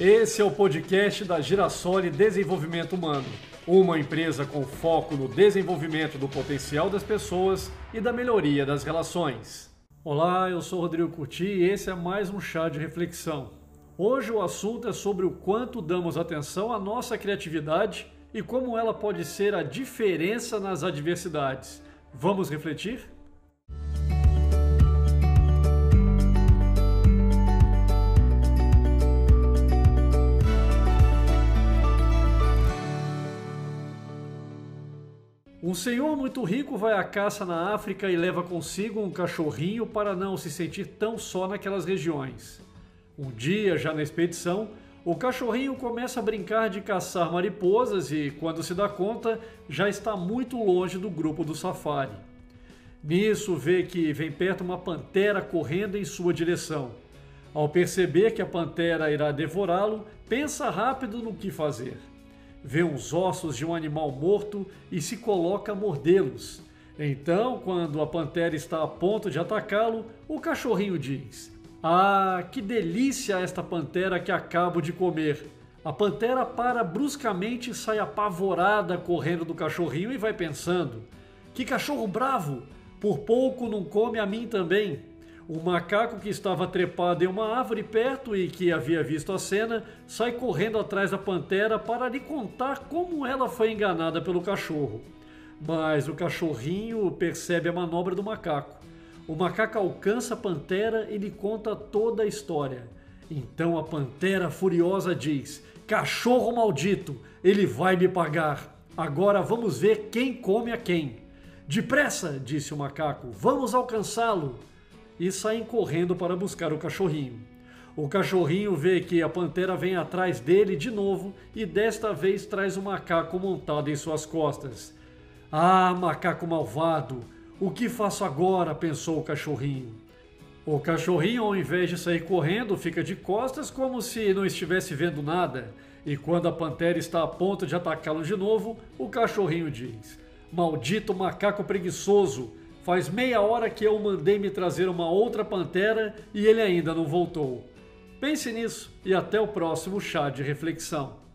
Esse é o podcast da Girassoli Desenvolvimento Humano, uma empresa com foco no desenvolvimento do potencial das pessoas e da melhoria das relações. Olá, eu sou Rodrigo Curti e esse é mais um chá de reflexão. Hoje o assunto é sobre o quanto damos atenção à nossa criatividade e como ela pode ser a diferença nas adversidades. Vamos refletir? Um senhor muito rico vai à caça na África e leva consigo um cachorrinho para não se sentir tão só naquelas regiões. Um dia, já na expedição, o cachorrinho começa a brincar de caçar mariposas e, quando se dá conta, já está muito longe do grupo do safari. Nisso, vê que vem perto uma pantera correndo em sua direção. Ao perceber que a pantera irá devorá-lo, pensa rápido no que fazer vê os ossos de um animal morto e se coloca a mordê-los. Então, quando a pantera está a ponto de atacá-lo, o cachorrinho diz: Ah, que delícia esta pantera que acabo de comer! A pantera para bruscamente e sai apavorada correndo do cachorrinho e vai pensando: Que cachorro bravo! Por pouco não come a mim também. O macaco que estava trepado em uma árvore perto e que havia visto a cena sai correndo atrás da pantera para lhe contar como ela foi enganada pelo cachorro. Mas o cachorrinho percebe a manobra do macaco. O macaco alcança a pantera e lhe conta toda a história. Então a pantera furiosa diz: Cachorro maldito, ele vai me pagar. Agora vamos ver quem come a quem. Depressa, disse o macaco, vamos alcançá-lo e saem correndo para buscar o cachorrinho. O cachorrinho vê que a pantera vem atrás dele de novo e desta vez traz o macaco montado em suas costas. Ah, macaco malvado! O que faço agora? pensou o cachorrinho. O cachorrinho, ao invés de sair correndo, fica de costas como se não estivesse vendo nada. E quando a pantera está a ponto de atacá-lo de novo, o cachorrinho diz: Maldito macaco preguiçoso! Faz meia hora que eu mandei me trazer uma outra pantera e ele ainda não voltou. Pense nisso e até o próximo chá de reflexão.